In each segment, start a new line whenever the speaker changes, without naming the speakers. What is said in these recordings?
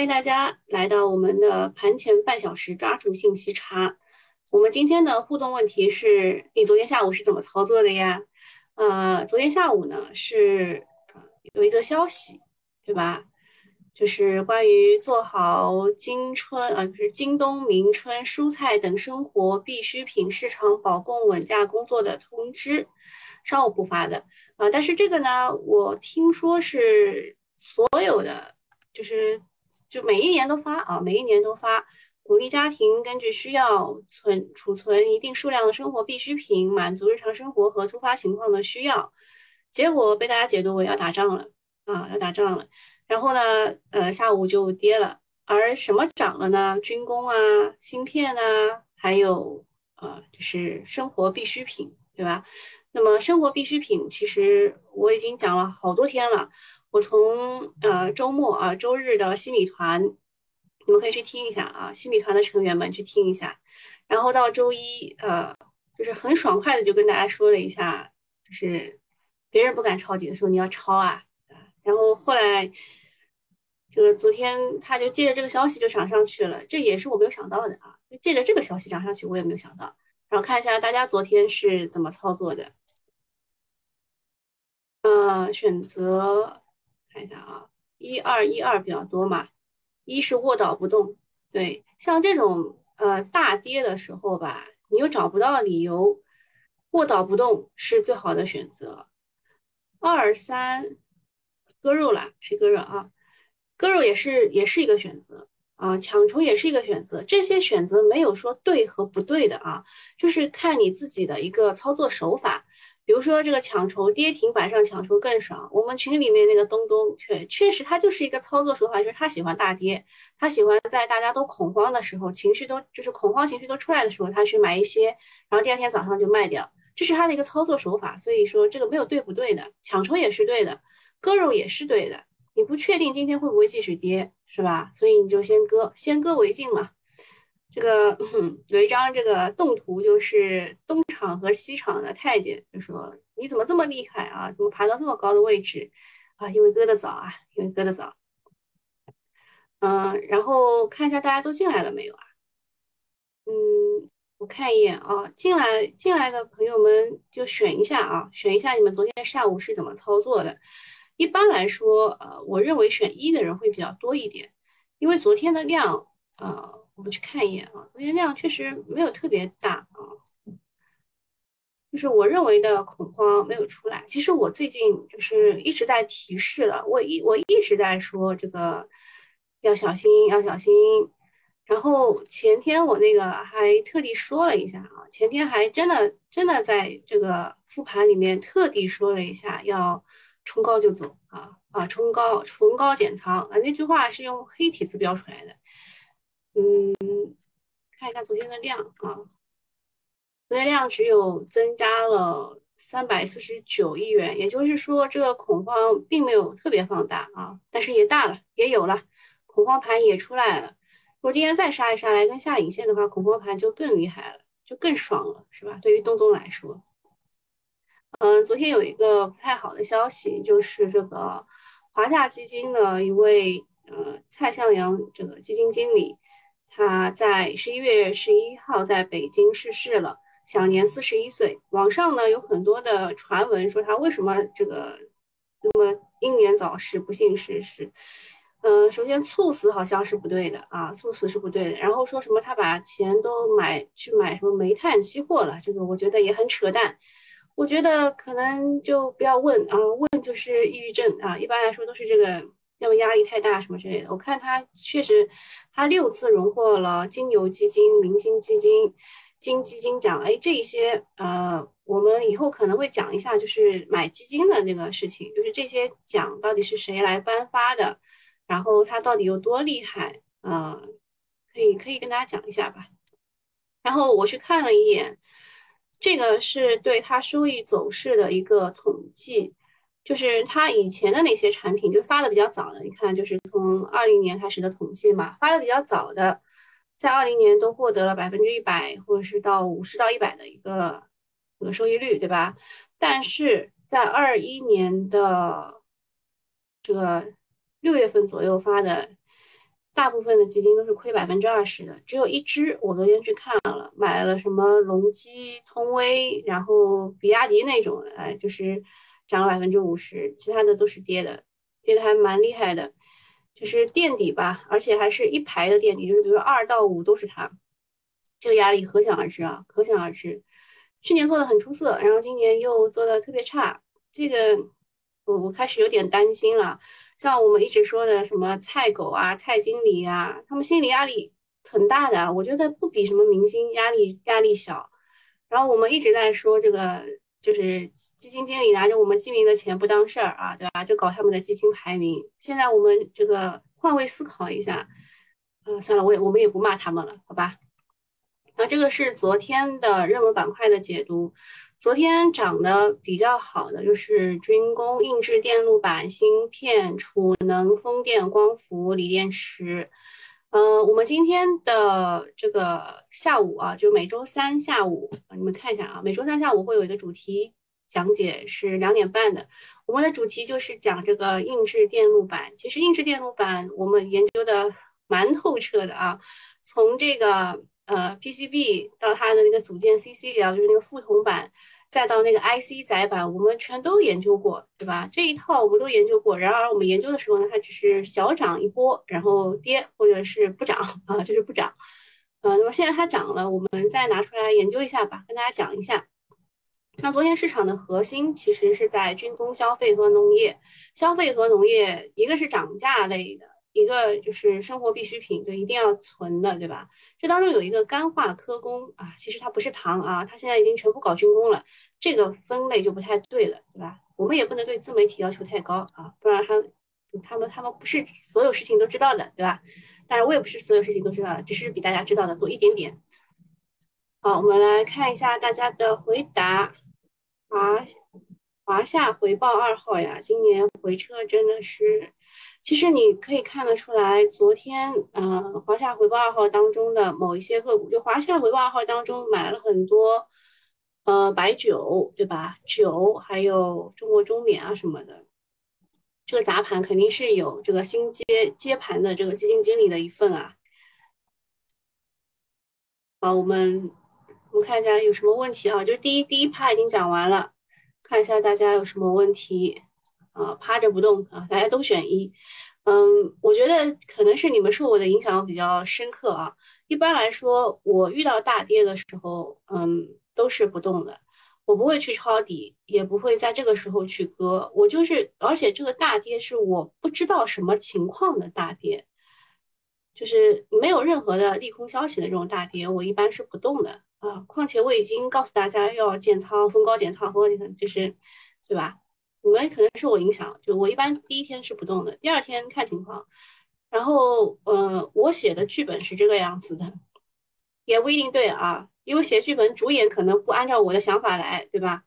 欢迎大家来到我们的盘前半小时抓住信息差。我们今天的互动问题是：你昨天下午是怎么操作的呀？呃，昨天下午呢是有一则消息，对吧？就是关于做好今春呃不是今冬明春蔬菜等生活必需品市场保供稳价工作的通知，商务部发的啊。但是这个呢，我听说是所有的，就是就每一年都发啊，每一年都发，鼓励家庭根据需要存储存一定数量的生活必需品，满足日常生活和突发情况的需要。结果被大家解读为要打仗了啊，要打仗了。然后呢，呃，下午就跌了，而什么涨了呢？军工啊，芯片啊，还有呃，就是生活必需品，对吧？那么生活必需品，其实我已经讲了好多天了。我从呃周末啊，周日的西米团，你们可以去听一下啊，西米团的成员们去听一下。然后到周一，呃，就是很爽快的就跟大家说了一下，就是别人不敢抄底的时候，你要抄啊。然后后来。这个昨天他就借着这个消息就涨上去了，这也是我没有想到的啊！就借着这个消息涨上去，我也没有想到。然后看一下大家昨天是怎么操作的。呃，选择看一下啊，一二一二比较多嘛，一是卧倒不动。对，像这种呃大跌的时候吧，你又找不到理由，卧倒不动是最好的选择。二三割肉了，谁割肉啊？割肉也是也是一个选择啊，抢筹也是一个选择。这些选择没有说对和不对的啊，就是看你自己的一个操作手法。比如说这个抢筹跌停板上抢筹更爽。我们群里面那个东东确确实他就是一个操作手法，就是他喜欢大跌，他喜欢在大家都恐慌的时候，情绪都就是恐慌情绪都出来的时候，他去买一些，然后第二天早上就卖掉，这是他的一个操作手法。所以说这个没有对不对的，抢筹也是对的，割肉也是对的。你不确定今天会不会继续跌，是吧？所以你就先割，先割为敬嘛。这个有一张这个动图，就是东厂和西厂的太监，就说你怎么这么厉害啊？怎么爬到这么高的位置啊？因为割的早啊，因为割的早。嗯，然后看一下大家都进来了没有啊？嗯，我看一眼啊，进来进来的朋友们就选一下啊，选一下你们昨天下午是怎么操作的。一般来说，呃，我认为选一的人会比较多一点，因为昨天的量，呃，我们去看一眼啊，昨天量确实没有特别大啊，就是我认为的恐慌没有出来。其实我最近就是一直在提示了，我一我一直在说这个要小心，要小心。然后前天我那个还特地说了一下啊，前天还真的真的在这个复盘里面特地说了一下要。冲高就走啊啊！冲高逢高减仓啊！那句话是用黑体字标出来的。嗯，看一下昨天的量啊，昨天量只有增加了三百四十九亿元，也就是说这个恐慌并没有特别放大啊，但是也大了，也有了恐慌盘也出来了。如果今天再杀一杀来跟下影线的话，恐慌盘就更厉害了，就更爽了，是吧？对于东东来说。嗯，昨天有一个不太好的消息，就是这个华夏基金的一位呃蔡向阳这个基金经理，他在十一月十一号在北京逝世了，享年四十一岁。网上呢有很多的传闻说他为什么这个这么英年早逝、不幸逝世。嗯，首先猝死好像是不对的啊，猝死是不对的。然后说什么他把钱都买去买什么煤炭期货了，这个我觉得也很扯淡。我觉得可能就不要问啊，问就是抑郁症啊。一般来说都是这个，要么压力太大什么之类的。我看他确实，他六次荣获了金牛基金、明星基金、金基金奖。哎，这些呃，我们以后可能会讲一下，就是买基金的那个事情，就是这些奖到底是谁来颁发的，然后他到底有多厉害啊？可以可以跟大家讲一下吧。然后我去看了一眼。这个是对它收益走势的一个统计，就是它以前的那些产品，就发的比较早的，你看，就是从二零年开始的统计嘛，发的比较早的，在二零年都获得了百分之一百，或者是到五十到一百的一个这个收益率，对吧？但是在二一年的这个六月份左右发的。大部分的基金都是亏百分之二十的，只有一只我昨天去看了，买了什么隆基、通威，然后比亚迪那种，哎，就是涨了百分之五十，其他的都是跌的，跌的还蛮厉害的，就是垫底吧，而且还是一排的垫底，就是比如说二到五都是它，这个压力可想而知啊，可想而知。去年做的很出色，然后今年又做的特别差，这个我我开始有点担心了。像我们一直说的什么菜狗啊、菜经理啊，他们心理压力很大的，我觉得不比什么明星压力压力小。然后我们一直在说这个，就是基金经理拿着我们基民的钱不当事儿啊，对吧？就搞他们的基金排名。现在我们这个换位思考一下，嗯，算了，我也我们也不骂他们了，好吧？那这个是昨天的热门板块的解读。昨天涨得比较好的就是军工、硬质电路板、芯片、储能、风电、光伏、锂电池。嗯，我们今天的这个下午啊，就每周三下午，你们看一下啊，每周三下午会有一个主题讲解，是两点半的。我们的主题就是讲这个硬质电路板。其实硬质电路板我们研究的蛮透彻的啊，从这个。呃，PCB 到它的那个组件 CC 啊，就是那个副铜板，再到那个 IC 载板，我们全都研究过，对吧？这一套我们都研究过。然而我们研究的时候呢，它只是小涨一波，然后跌或者是不涨啊，就是不涨。呃，那么现在它涨了，我们再拿出来研究一下吧，跟大家讲一下。那昨天市场的核心其实是在军工、消费和农业。消费和农业，一个是涨价类的。一个就是生活必需品，就一定要存的，对吧？这当中有一个干化科工啊，其实它不是糖啊，它现在已经全部搞军工了，这个分类就不太对了，对吧？我们也不能对自媒体要求太高啊，不然他他们他们不是所有事情都知道的，对吧？当然我也不是所有事情都知道的，只是比大家知道的多一点点。好，我们来看一下大家的回答华。华夏回报二号呀，今年回撤真的是，其实你可以看得出来，昨天，嗯，华夏回报二号当中的某一些个股，就华夏回报二号当中买了很多，呃，白酒，对吧？酒还有中国中免啊什么的，这个砸盘肯定是有这个新接接盘的这个基金经理的一份啊。好，我们我们看一下有什么问题啊？就是第一第一趴已经讲完了。看一下大家有什么问题啊？趴着不动啊，大家都选一。嗯，我觉得可能是你们受我的影响比较深刻啊。一般来说，我遇到大跌的时候，嗯，都是不动的，我不会去抄底，也不会在这个时候去割。我就是，而且这个大跌是我不知道什么情况的大跌，就是没有任何的利空消息的这种大跌，我一般是不动的。啊，况且我已经告诉大家要减仓，逢高减仓，逢高减仓，就是，对吧？你们可能受我影响，就我一般第一天是不动的，第二天看情况。然后，呃，我写的剧本是这个样子的，也不一定对啊，因为写剧本主演可能不按照我的想法来，对吧？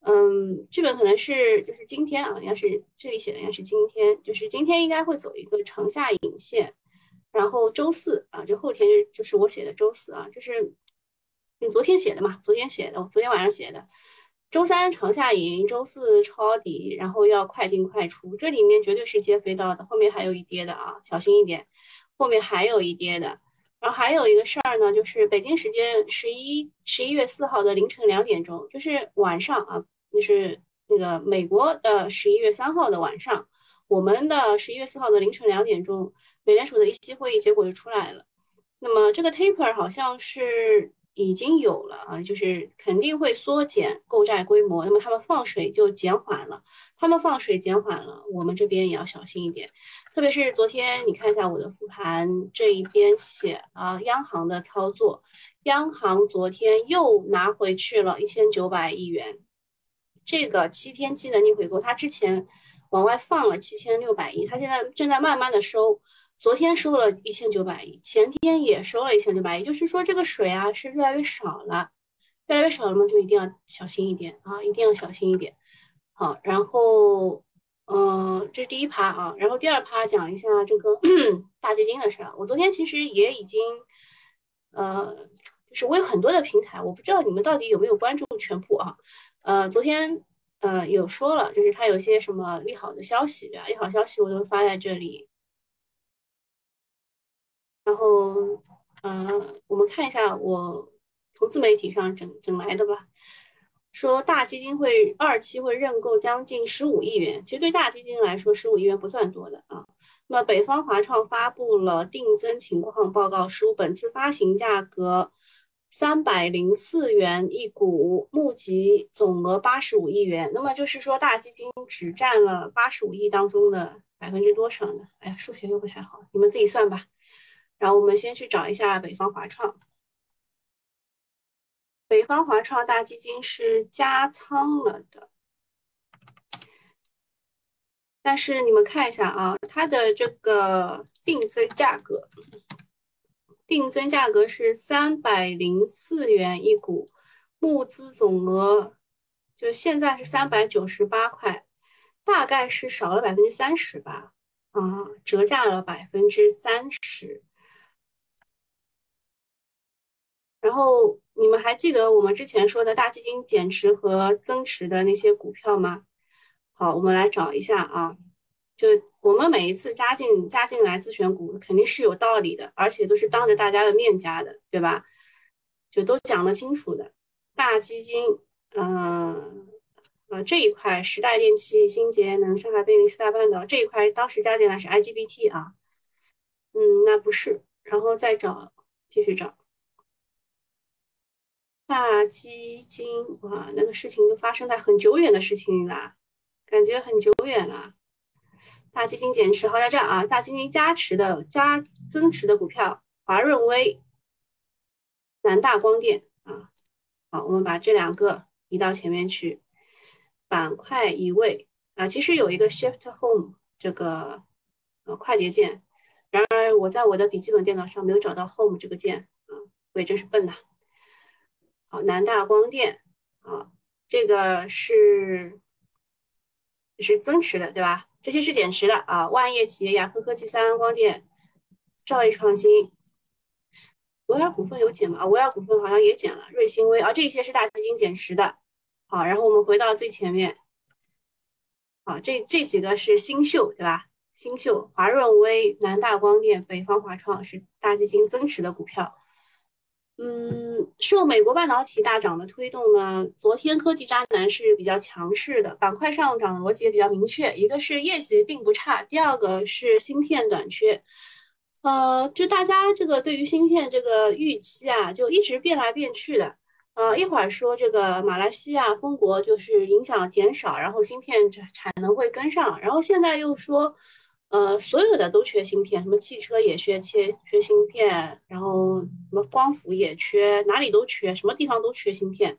嗯，剧本可能是就是今天啊，应该是这里写的应该是今天，就是今天应该会走一个长下影线，然后周四啊，就后天就就是我写的周四啊，就是。你昨天写的嘛？昨天写的，我昨天晚上写的。周三长下影，周四抄底，然后要快进快出。这里面绝对是接飞刀的，后面还有一跌的啊，小心一点。后面还有一跌的。然后还有一个事儿呢，就是北京时间十一十一月四号的凌晨两点钟，就是晚上啊，就是那个美国的十一月三号的晚上，我们的十一月四号的凌晨两点钟，美联储的一期会议结果就出来了。那么这个 taper 好像是。已经有了啊，就是肯定会缩减购债规模，那么他们放水就减缓了，他们放水减缓了，我们这边也要小心一点。特别是昨天，你看一下我的复盘这一边写啊，央行的操作，央行昨天又拿回去了一千九百亿元，这个七天期能力回购，它之前往外放了七千六百亿，它现在正在慢慢的收。昨天收了一千九百亿，前天也收了一千九百亿，就是说这个水啊是越来越少了，越来越少了嘛，就一定要小心一点啊，一定要小心一点。好，然后，嗯，这是第一趴啊，然后第二趴讲一下这个 大基金的事儿。我昨天其实也已经，呃，就是我有很多的平台，我不知道你们到底有没有关注全部啊。呃，昨天呃有说了，就是它有些什么利好的消息，对吧？利好消息我都发在这里。然后，呃，我们看一下我从自媒体上整整来的吧。说大基金会二期会认购将近十五亿元，其实对大基金来说，十五亿元不算多的啊。那么北方华创发布了定增情况报告书，本次发行价格三百零四元一股，募集总额八十五亿元。那么就是说大基金只占了八十五亿当中的百分之多少呢？哎呀，数学又不太好，你们自己算吧。然后我们先去找一下北方华创。北方华创大基金是加仓了的，但是你们看一下啊，它的这个定增价格，定增价格是三百零四元一股，募资总额就现在是三百九十八块，大概是少了百分之三十吧，啊，折价了百分之三十。然后你们还记得我们之前说的大基金减持和增持的那些股票吗？好，我们来找一下啊。就我们每一次加进加进来自选股，肯定是有道理的，而且都是当着大家的面加的，对吧？就都讲得清楚的。大基金，嗯，呃，这一块时代电器、新节能、上海贝利、四大半岛这一块，当时加进来是 IGBT 啊。嗯，那不是，然后再找，继续找。大基金哇，那个事情就发生在很久远的事情里啦，感觉很久远了。大基金减持，好在这啊，大基金加持的加增持的股票，华润微、南大光电啊。好，我们把这两个移到前面去，板块移位啊。其实有一个 Shift Home 这个呃快捷键，然而我在我的笔记本电脑上没有找到 Home 这个键啊，我也真是笨呐。好，南大光电，啊，这个是是增持的，对吧？这些是减持的啊。万业企业、雅科科技、三安光电、兆易创新、维尔股份有减吗？维尔股份好像也减了。瑞星微啊，这些是大基金减持的。好，然后我们回到最前面，好，这这几个是新秀，对吧？新秀、华润微、南大光电、北方华创是大基金增持的股票。嗯，受美国半导体大涨的推动呢，昨天科技渣男是比较强势的，板块上涨逻辑也比较明确，一个是业绩并不差，第二个是芯片短缺。呃，就大家这个对于芯片这个预期啊，就一直变来变去的。呃，一会儿说这个马来西亚封国就是影响减少，然后芯片产产能会跟上，然后现在又说。呃，所有的都缺芯片，什么汽车也缺缺缺芯片，然后什么光伏也缺，哪里都缺，什么地方都缺芯片，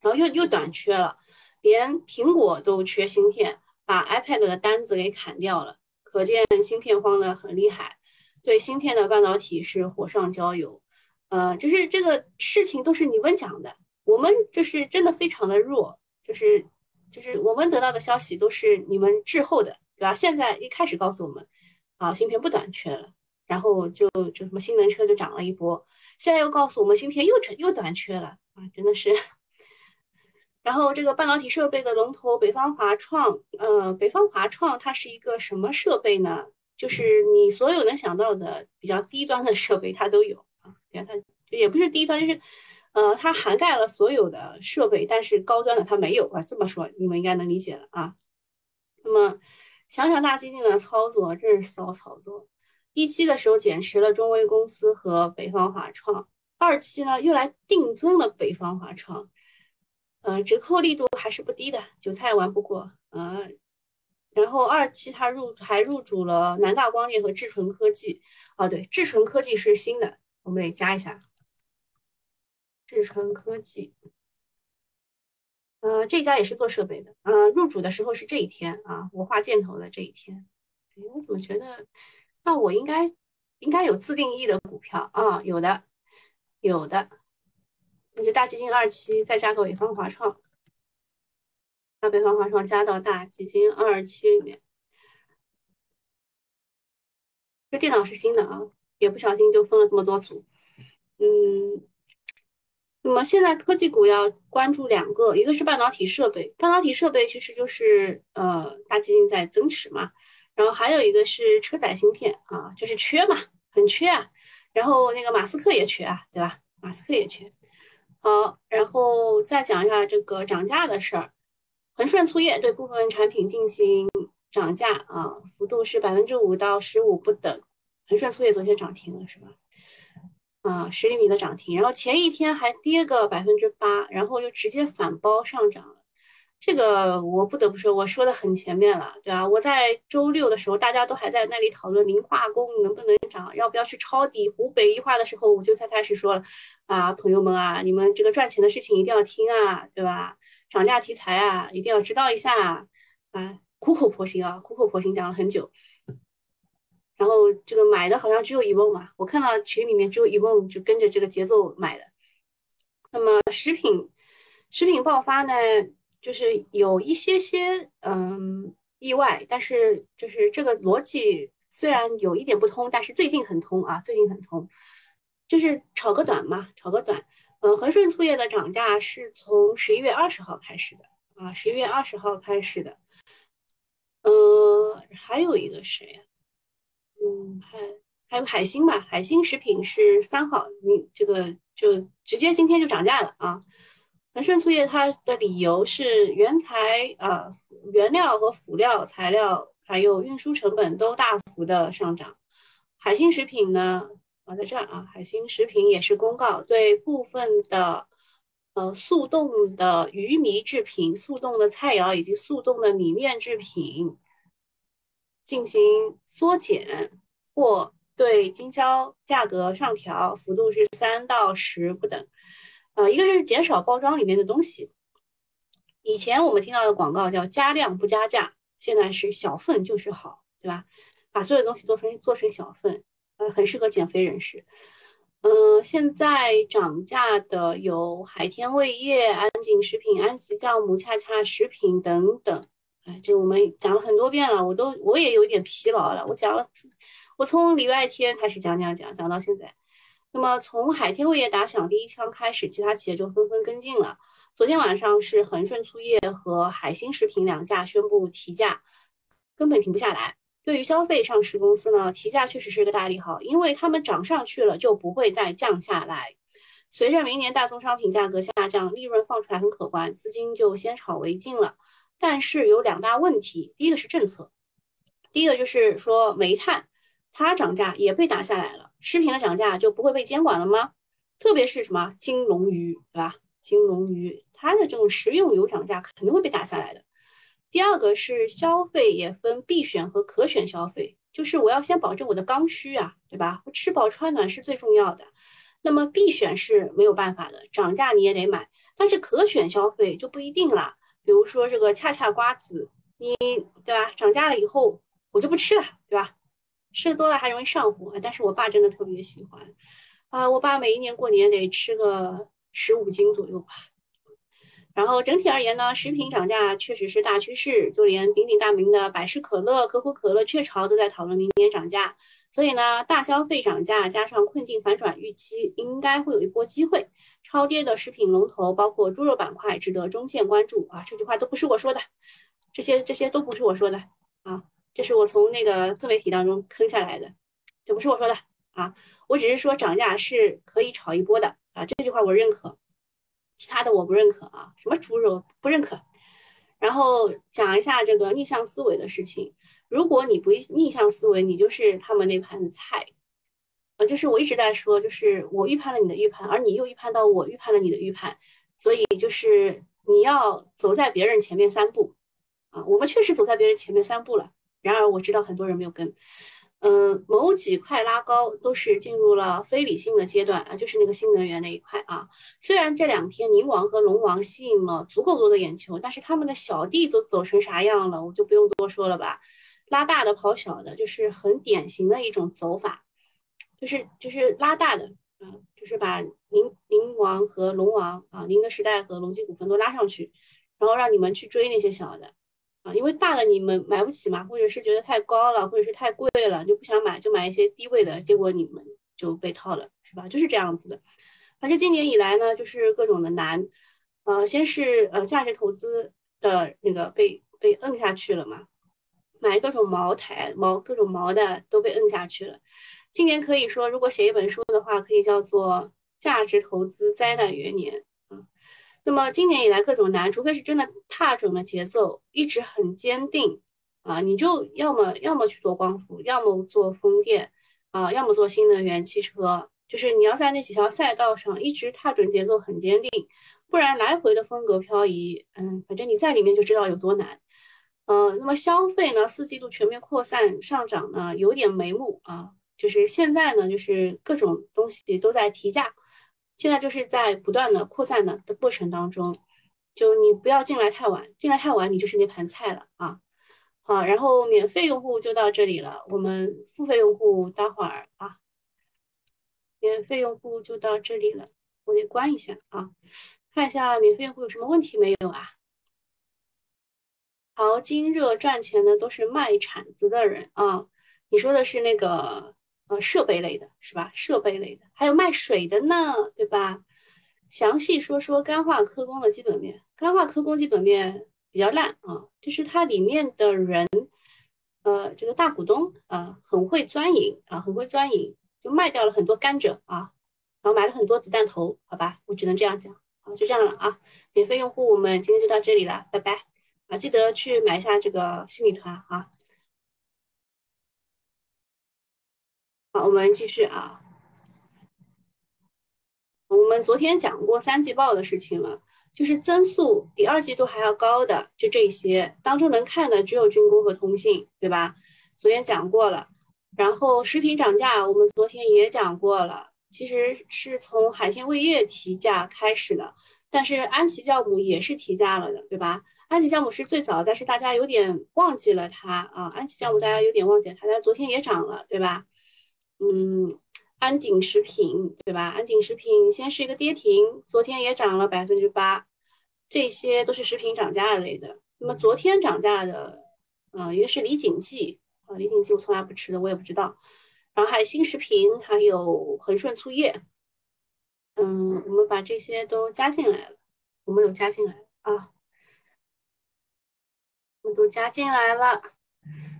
然后又又短缺了，连苹果都缺芯片，把 iPad 的单子给砍掉了，可见芯片荒的很厉害，对芯片的半导体是火上浇油，呃，就是这个事情都是你们讲的，我们就是真的非常的弱，就是就是我们得到的消息都是你们滞后的。对吧？现在一开始告诉我们，啊，芯片不短缺了，然后就就什么新能车就涨了一波，现在又告诉我们芯片又成又短缺了啊，真的是。然后这个半导体设备的龙头北方华创，呃，北方华创它是一个什么设备呢？就是你所有能想到的比较低端的设备它都有啊，对啊，它也不是低端，就是呃，它涵盖了所有的设备，但是高端的它没有啊。这么说你们应该能理解了啊。那么。想想大基金的操作，真是骚操作。一期的时候减持了中微公司和北方华创，二期呢又来定增了北方华创，呃，折扣力度还是不低的，韭菜玩不过。呃，然后二期它入还入主了南大光电和智纯科技。哦，对，智纯科技是新的，我们得加一下。智纯科技。呃，这家也是做设备的，呃，入主的时候是这一天啊，我画箭头的这一天。哎，我怎么觉得，那我应该应该有自定义的股票啊？有的，有的，那就大基金二期再加个北方华创，把北方华创加到大基金二期里面。这电脑是新的啊，也不小心就分了这么多组，嗯。那么现在科技股要关注两个，一个是半导体设备，半导体设备其实就是呃大基金在增持嘛，然后还有一个是车载芯片啊，就是缺嘛，很缺啊。然后那个马斯克也缺啊，对吧？马斯克也缺。好，然后再讲一下这个涨价的事儿。恒顺醋业对部分产品进行涨价啊，幅度是百分之五到十五不等。恒顺醋业昨天涨停了是吧？啊，十厘米的涨停，然后前一天还跌个百分之八，然后又直接反包上涨了。这个我不得不说，我说的很前面了，对吧？我在周六的时候，大家都还在那里讨论磷化工能不能涨，要不要去抄底湖北一化的时候，我就才开始说了啊，朋友们啊，你们这个赚钱的事情一定要听啊，对吧？涨价题材啊，一定要知道一下啊，苦口婆心啊，苦口婆心讲了很久。然后这个买的好像只有一梦嘛，我看到群里面只有一梦就跟着这个节奏买的。那么食品食品爆发呢？就是有一些些嗯意外，但是就是这个逻辑虽然有一点不通，但是最近很通啊，最近很通，就是炒个短嘛，炒个短。嗯，恒顺醋业的涨价是从十一月二十号开始的啊，十一月二十号开始的。嗯，还有一个谁呀？嗯，还还有海星吧，海星食品是三号，你这个就直接今天就涨价了啊。恒顺醋业它的理由是原材啊原料和辅料材料还有运输成本都大幅的上涨。海星食品呢啊在这儿啊，海星食品也是公告对部分的呃速冻的鱼糜制品、速冻的菜肴以及速冻的米面制品进行缩减或对经销价格上调，幅度是三到十不等。呃，一个是减少包装里面的东西。以前我们听到的广告叫加量不加价，现在是小份就是好，对吧？把所有东西做成做成小份，呃，很适合减肥人士。嗯，现在涨价的有海天味业、安井食品、安琪酵母、恰恰食品等等。哎，这我们讲了很多遍了，我都我也有点疲劳了。我讲了，我从礼拜天开始讲讲讲讲到现在。那么从海天味业打响第一枪开始，其他企业就纷纷跟进了。昨天晚上是恒顺醋业和海星食品两家宣布提价，根本停不下来。对于消费上市公司呢，提价确实是个大利好，因为他们涨上去了就不会再降下来。随着明年大宗商品价格下降，利润放出来很可观，资金就先炒为敬了。但是有两大问题，第一个是政策，第一个就是说煤炭它涨价也被打下来了。食品的涨价就不会被监管了吗？特别是什么金龙鱼，对吧？金龙鱼它的这种食用油涨价肯定会被打下来的。第二个是消费也分必选和可选消费，就是我要先保证我的刚需啊，对吧？吃饱穿暖是最重要的。那么必选是没有办法的，涨价你也得买。但是可选消费就不一定了，比如说这个恰恰瓜子，你对吧？涨价了以后我就不吃了，对吧？吃多了还容易上火，但是我爸真的特别喜欢，啊，我爸每一年过年得吃个十五斤左右吧。然后整体而言呢，食品涨价确实是大趋势，就连鼎鼎大名的百事可乐、可口可乐、雀巢都在讨论明年涨价。所以呢，大消费涨价加上困境反转预期，应该会有一波机会。超跌的食品龙头，包括猪肉板块，值得中线关注啊。这句话都不是我说的，这些这些都不是我说的啊。这是我从那个自媒体当中坑下来的，这不是我说的啊，我只是说涨价是可以炒一波的啊，这句话我认可，其他的我不认可啊，什么猪肉不认可。然后讲一下这个逆向思维的事情，如果你不逆向思维，你就是他们那盘菜，呃，就是我一直在说，就是我预判了你的预判，而你又预判到我预判了你的预判，所以就是你要走在别人前面三步啊，我们确实走在别人前面三步了。然而我知道很多人没有跟，嗯，某几块拉高都是进入了非理性的阶段啊，就是那个新能源那一块啊。虽然这两天宁王和龙王吸引了足够多的眼球，但是他们的小弟都走成啥样了，我就不用多说了吧。拉大的跑小的，就是很典型的一种走法，就是就是拉大的，嗯，就是把宁宁王和龙王啊，宁德时代和隆基股份都拉上去，然后让你们去追那些小的。啊，因为大的你们买不起嘛，或者是觉得太高了，或者是太贵了，就不想买，就买一些低位的，结果你们就被套了，是吧？就是这样子的。反正今年以来呢，就是各种的难，呃，先是呃价值投资的那个被被摁下去了嘛，买各种茅台、毛各种毛的都被摁下去了。今年可以说，如果写一本书的话，可以叫做价值投资灾难元年啊。那么今年以来各种难，除非是真的踏准了节奏，一直很坚定啊，你就要么要么去做光伏，要么做风电啊，要么做新能源汽车，就是你要在那几条赛道上一直踏准节奏，很坚定，不然来回的风格漂移，嗯，反正你在里面就知道有多难。呃，那么消费呢，四季度全面扩散上涨呢，有点眉目啊。就是现在呢，就是各种东西都在提价，现在就是在不断的扩散的的过程当中。就你不要进来太晚，进来太晚你就是那盘菜了啊。好，然后免费用户就到这里了，我们付费用户待会儿啊，免费用户就到这里了，我得关一下啊，看一下免费用户有什么问题没有啊？淘金热赚钱的都是卖铲子的人啊，你说的是那个呃设备类的是吧？设备类的，还有卖水的呢，对吧？详细说说干化科工的基本面。干化科工基本面比较烂啊，就是它里面的人，呃，这个大股东啊，很会钻营啊，很会钻营，就卖掉了很多甘蔗啊，然后买了很多子弹头，好吧，我只能这样讲啊，就这样了啊。免费用户，我们今天就到这里了，拜拜。啊，记得去买一下这个新米团啊！好，我们继续啊。我们昨天讲过三季报的事情了，就是增速比二季度还要高的，就这些当中能看的只有军工和通信，对吧？昨天讲过了。然后食品涨价，我们昨天也讲过了，其实是从海天味业提价开始的，但是安琪酵母也是提价了的，对吧？安琪酵母是最早，但是大家有点忘记了它啊。安琪酵母大家有点忘记了它，但昨天也涨了，对吧？嗯，安井食品对吧？安井食品先是一个跌停，昨天也涨了百分之八，这些都是食品涨价类的。那么昨天涨价的，嗯，一个是李锦记啊，李锦记我从来不吃的，我也不知道。然后还有新食品，还有恒顺醋业，嗯，我们把这些都加进来了，我们有加进来啊。我们都加进来了。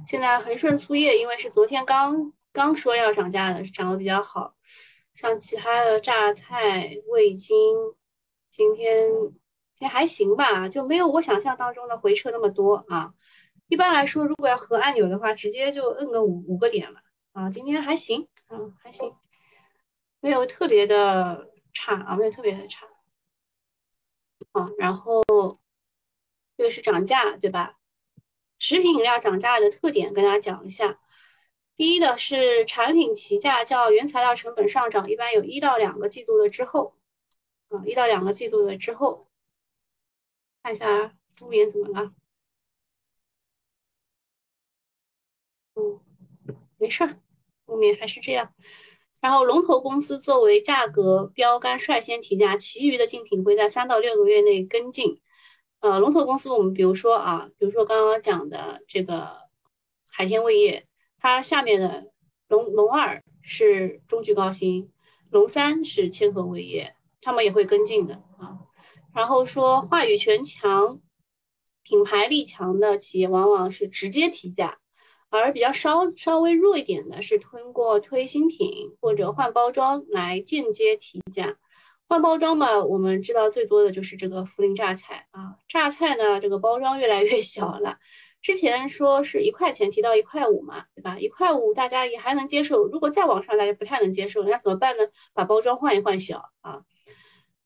现在恒顺醋业因为是昨天刚刚说要涨价的，涨得比较好。像其他的榨菜、味精，今天今天还行吧，就没有我想象当中的回撤那么多啊。一般来说，如果要合按钮的话，直接就摁个五五个点了啊。今天还行，嗯，还行，没有特别的差啊，没有特别的差。啊，然后这个是涨价，对吧？食品饮料涨价的特点跟大家讲一下，第一的是产品提价较原材料成本上涨，一般有一到两个季度的之后，啊，一到两个季度的之后，看一下后面怎么了？嗯，没事儿，后面还是这样。然后龙头公司作为价格标杆率先提价，其余的竞品会在三到六个月内跟进。呃，龙头公司，我们比如说啊，比如说刚刚讲的这个海天味业，它下面的龙龙二是中炬高新，龙三是千和味业，他们也会跟进的啊。然后说话语权强、品牌力强的企业，往往是直接提价，而比较稍稍微弱一点的，是通过推新品或者换包装来间接提价。换包装嘛，我们知道最多的就是这个涪陵榨菜啊，榨菜呢这个包装越来越小了。之前说是一块钱提到一块五嘛，对吧？一块五大家也还能接受，如果再往上大家不太能接受，那怎么办呢？把包装换一换小啊。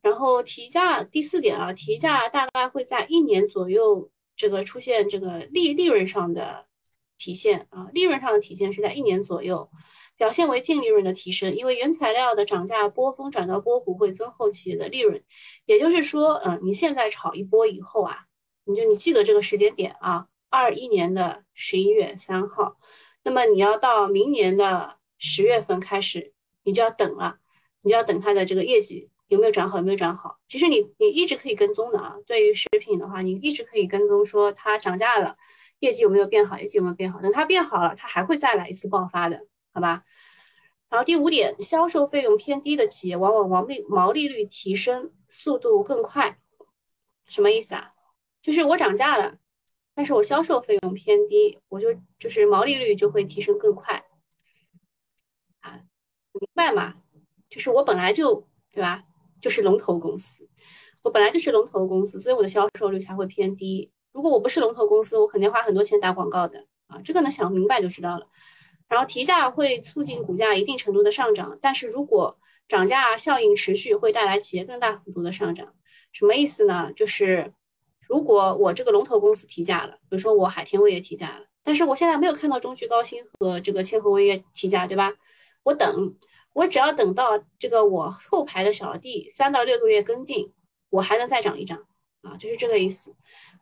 然后提价第四点啊，提价大概会在一年左右这个出现这个利利润上的体现啊，利润上的体现是在一年左右。表现为净利润的提升，因为原材料的涨价波峰转到波谷会增厚企业的利润，也就是说，嗯，你现在炒一波以后啊，你就你记得这个时间点啊，二一年的十一月三号，那么你要到明年的十月份开始，你就要等了，你就要等它的这个业绩有没有转好，有没有转好。其实你你一直可以跟踪的啊，对于食品的话，你一直可以跟踪说它涨价了，业绩有没有变好，业绩有没有变好，等它变好了，它还会再来一次爆发的。好吧，然后第五点，销售费用偏低的企业往往毛利毛利率提升速度更快，什么意思啊？就是我涨价了，但是我销售费用偏低，我就就是毛利率就会提升更快啊，明白吗？就是我本来就对吧，就是龙头公司，我本来就是龙头公司，所以我的销售率才会偏低。如果我不是龙头公司，我肯定花很多钱打广告的啊，这个呢想明白就知道了。然后提价会促进股价一定程度的上涨，但是如果涨价效应持续，会带来企业更大幅度的上涨。什么意思呢？就是如果我这个龙头公司提价了，比如说我海天味业提价了，但是我现在没有看到中旭高新和这个千和味业提价，对吧？我等，我只要等到这个我后排的小弟三到六个月跟进，我还能再涨一涨啊，就是这个意思。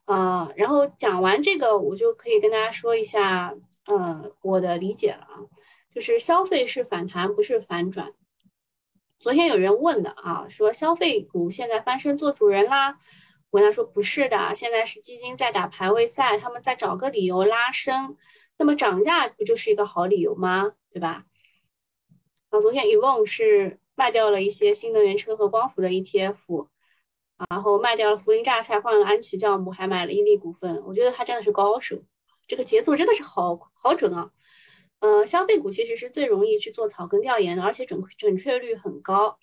啊，然后讲完这个，我就可以跟大家说一下，呃，我的理解了啊，就是消费是反弹，不是反转。昨天有人问的啊，说消费股现在翻身做主人啦，回答说不是的，现在是基金在打排位赛，他们在找个理由拉升，那么涨价不就是一个好理由吗？对吧？啊，昨天 Evon 是卖掉了一些新能源车和光伏的 ETF。然后卖掉了涪陵榨菜，换了安琪酵母，还买了伊利股份。我觉得他真的是高手，这个节奏真的是好好准啊！呃，消费股其实是最容易去做草根调研的，而且准准确率很高。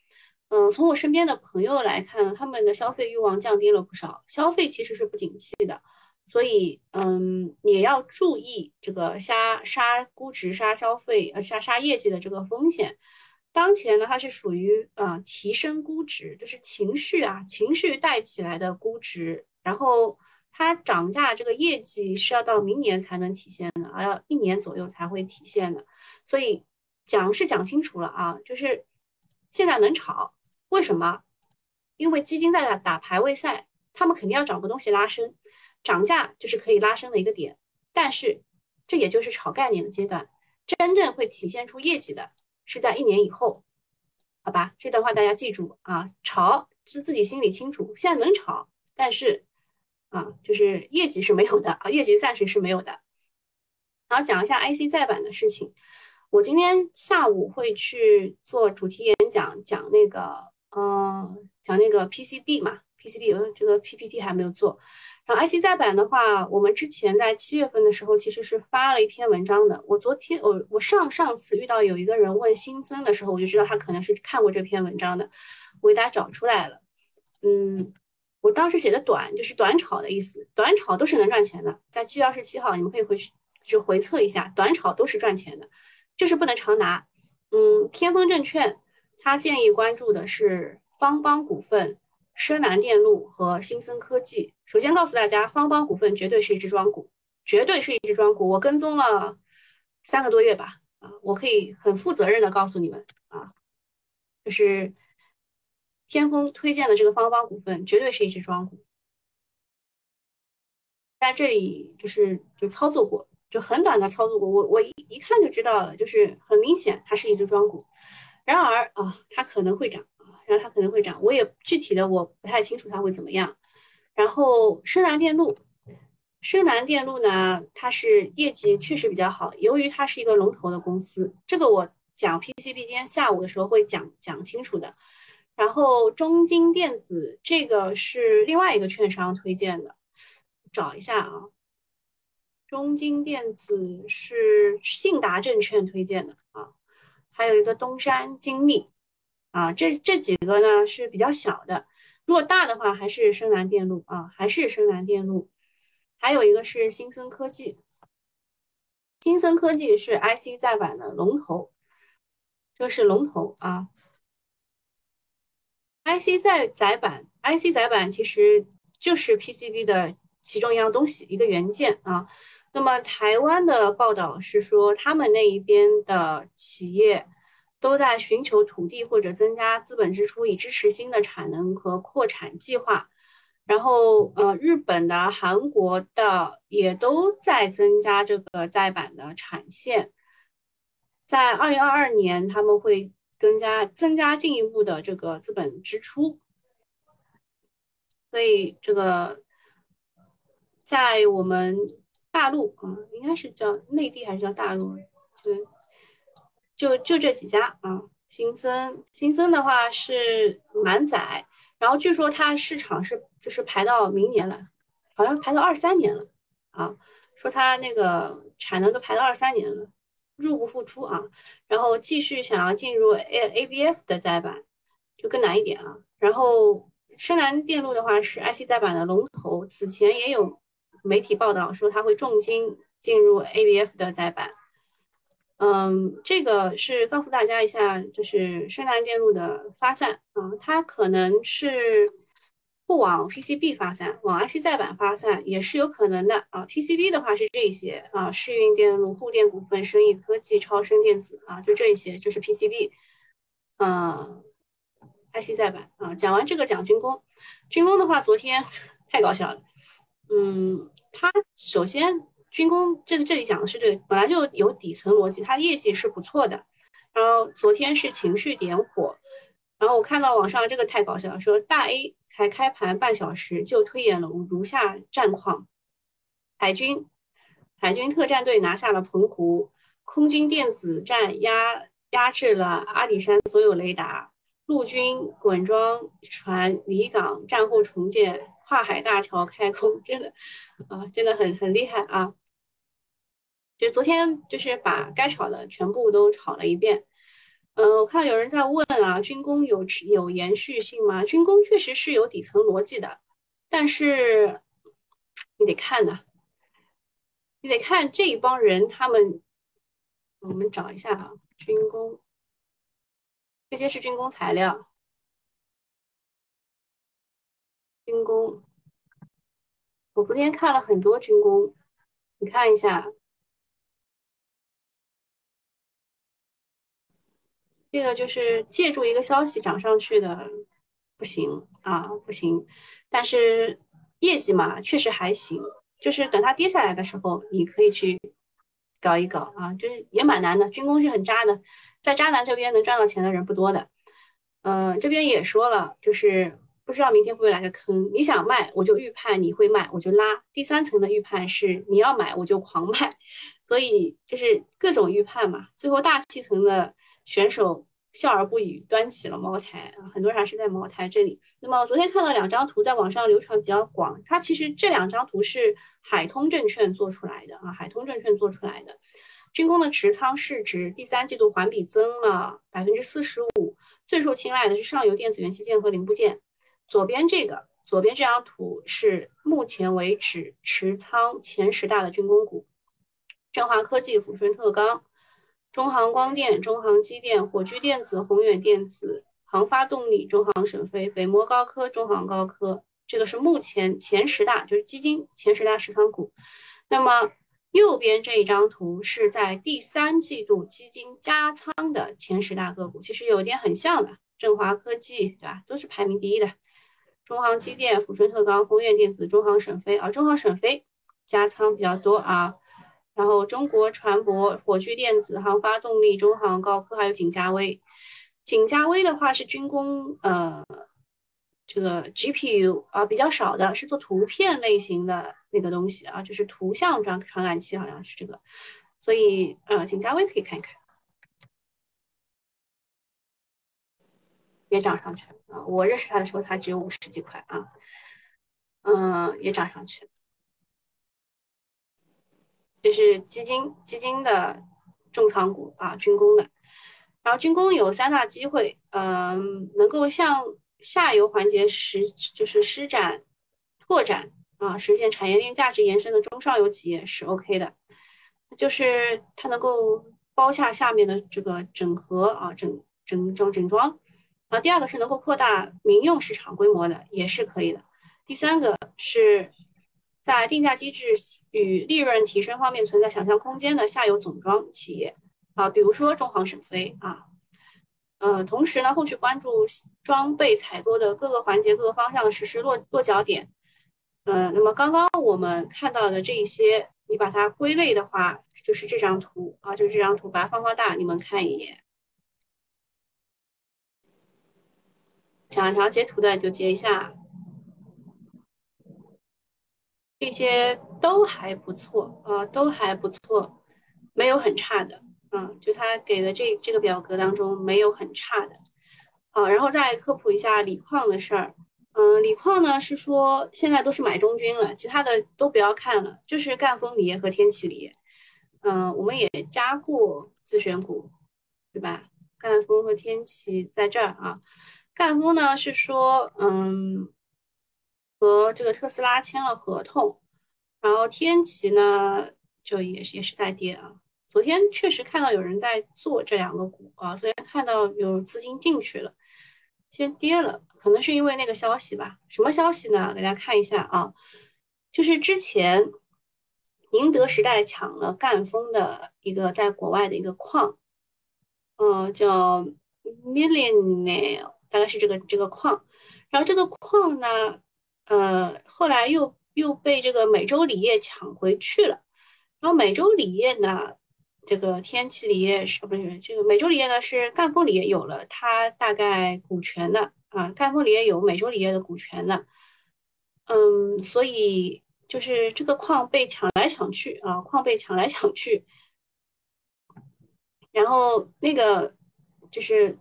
嗯，从我身边的朋友来看，他们的消费欲望降低了不少，消费其实是不景气的，所以嗯，也要注意这个杀杀估值、杀消费、呃杀杀业绩的这个风险。当前呢，它是属于啊提升估值，就是情绪啊情绪带起来的估值，然后它涨价这个业绩是要到明年才能体现的，还要一年左右才会体现的，所以讲是讲清楚了啊，就是现在能炒，为什么？因为基金在打打排位赛，他们肯定要找个东西拉升，涨价就是可以拉升的一个点，但是这也就是炒概念的阶段，真正会体现出业绩的。是在一年以后，好吧？这段话大家记住啊，炒是自己心里清楚，现在能炒，但是啊，就是业绩是没有的啊，业绩暂时是没有的。然后讲一下 IC 再版的事情，我今天下午会去做主题演讲，讲那个，嗯，讲那个 PCB 嘛，PCB 有这个 PPT 还没有做。然后 IC 再版的话，我们之前在七月份的时候其实是发了一篇文章的。我昨天我我上上次遇到有一个人问新增的时候，我就知道他可能是看过这篇文章的，我给大家找出来了。嗯，我当时写的短就是短炒的意思，短炒都是能赚钱的。在七月二十七号，你们可以回去就回测一下，短炒都是赚钱的，就是不能长拿。嗯，天风证券他建议关注的是方邦股份。深南电路和新森科技，首先告诉大家，方邦股份绝对是一只庄股，绝对是一只庄股。我跟踪了三个多月吧，啊，我可以很负责任的告诉你们，啊，就是天风推荐的这个方邦股份，绝对是一只庄股，在这里就是就操作过，就很短的操作过，我我一一看就知道了，就是很明显它是一只庄股。然而啊，它可能会涨啊。然后它可能会涨，我也具体的我不太清楚它会怎么样。然后深南电路，深南电路呢，它是业绩确实比较好，由于它是一个龙头的公司，这个我讲 PCB 今天下午的时候会讲讲清楚的。然后中金电子这个是另外一个券商推荐的，找一下啊，中金电子是信达证券推荐的啊，还有一个东山精密。啊，这这几个呢是比较小的，如果大的话还是深南电路啊，还是深南电路，还有一个是新森科技，新森科技是 IC 再版的龙头，这个是龙头啊。IC 再载板，IC 载板其实就是 PCB 的其中一样东西，一个元件啊。那么台湾的报道是说，他们那一边的企业。都在寻求土地或者增加资本支出，以支持新的产能和扩产计划。然后，呃，日本的、韩国的也都在增加这个再版的产线。在二零二二年，他们会更加增加进一步的这个资本支出。所以，这个在我们大陆啊，应该是叫内地还是叫大陆？对。就就这几家啊，新森新森的话是满载，然后据说它市场是就是排到明年了，好像排到二三年了啊，说它那个产能都排到二三年了，入不敷出啊，然后继续想要进入 A A B F 的载板，就更难一点啊。然后深南电路的话是 IC 载板的龙头，此前也有媒体报道说它会重金进入 A B F 的载板。嗯，这个是告诉大家一下，就是深南电路的发散啊，它可能是不往 PCB 发散，往 IC 载板发散也是有可能的啊。PCB 的话是这些啊，世运电路、沪电股份、生意科技、超声电子啊，就这一些就是 PCB。嗯，IC 载板啊，讲完这个讲军工，军工的话昨天 太搞笑了，嗯，它首先。军工这个这里讲的是这本来就有底层逻辑，它的业绩是不错的。然后昨天是情绪点火，然后我看到网上这个太搞笑了，说大 A 才开盘半小时就推演了如下战况：海军海军特战队拿下了澎湖，空军电子战压压制了阿里山所有雷达，陆军滚装船离港战后重建，跨海大桥开工，真的啊，真的很很厉害啊！就昨天就是把该炒的全部都炒了一遍，嗯，我看有人在问啊，军工有有延续性吗？军工确实是有底层逻辑的，但是你得看呐，你得看这一帮人他们，我们找一下啊，军工，这些是军工材料，军工，我昨天看了很多军工，你看一下。这个就是借助一个消息涨上去的，不行啊，不行。但是业绩嘛，确实还行。就是等它跌下来的时候，你可以去搞一搞啊，就是也蛮难的。军工是很渣的，在渣男这边能赚到钱的人不多的。嗯，这边也说了，就是不知道明天会不会来个坑。你想卖，我就预判你会卖，我就拉。第三层的预判是你要买，我就狂卖。所以就是各种预判嘛。最后大气层的。选手笑而不语，端起了茅台啊，很多人还是在茅台这里。那么昨天看到两张图在网上流传比较广，它其实这两张图是海通证券做出来的啊，海通证券做出来的。军工的持仓市值第三季度环比增了百分之四十五，最受青睐的是上游电子元器件和零部件。左边这个，左边这张图是目前为止持仓前十大的军工股：振华科技、抚顺特钢。中航光电、中航机电、火炬电子、宏远电子、航发动力、中航沈飞、北摩高科、中航高科，这个是目前前十大，就是基金前十大持仓股。那么右边这一张图是在第三季度基金加仓的前十大个股，其实有点很像的，振华科技对吧？都是排名第一的，中航机电、抚顺特钢、宏远电子、中航沈飞啊，中航沈飞加仓比较多啊。然后中国船舶、火炬电子、航发动力、中航高科，还有景嘉微。景嘉微的话是军工，呃，这个 GPU 啊比较少的，是做图片类型的那个东西啊，就是图像传传感器，好像是这个。所以，呃，景嘉微可以看一看，也涨上去了啊！我认识他的时候，他只有五十几块啊，嗯，也涨上去。这是基金基金的重仓股啊，军工的。然后军工有三大机会，嗯，能够向下游环节实就是施展拓展啊，实现产业链价值延伸的中上游企业是 OK 的，就是它能够包下下面的这个整合啊，整整整整装。啊，第二个是能够扩大民用市场规模的，也是可以的。第三个是。在定价机制与利润提升方面存在想象空间的下游总装企业啊，比如说中航沈飞啊，呃，同时呢，后续关注装备采购的各个环节、各个方向的实施落落脚点。呃，那么刚刚我们看到的这一些，你把它归类的话，就是这张图啊，就是这张图，把它放放大，你们看一眼。想要截图的就截一下。这些都还不错啊，都还不错，没有很差的，嗯，就他给的这这个表格当中没有很差的，好，然后再科普一下锂矿的事儿，嗯，锂矿呢是说现在都是买中军了，其他的都不要看了，就是赣锋锂业和天齐锂业。嗯，我们也加过自选股，对吧？赣锋和天齐在这儿啊。赣锋呢是说，嗯，和这个特斯拉签了合同，然后天齐呢就也是也是在跌啊。昨天确实看到有人在做这两个股啊，昨天看到有资金进去了，先跌了，可能是因为那个消息吧。什么消息呢？给大家看一下啊，就是之前宁德时代抢了赣锋的一个在国外的一个矿，嗯，叫 Millionaire。大概是这个这个矿，然后这个矿呢，呃，后来又又被这个美洲锂业抢回去了。然后美洲锂业呢，这个天齐锂业是不是这个美洲锂业呢？是赣锋锂业有了它大概股权的啊，赣锋锂业有美洲锂业的股权的，嗯，所以就是这个矿被抢来抢去啊，矿被抢来抢去，然后那个就是。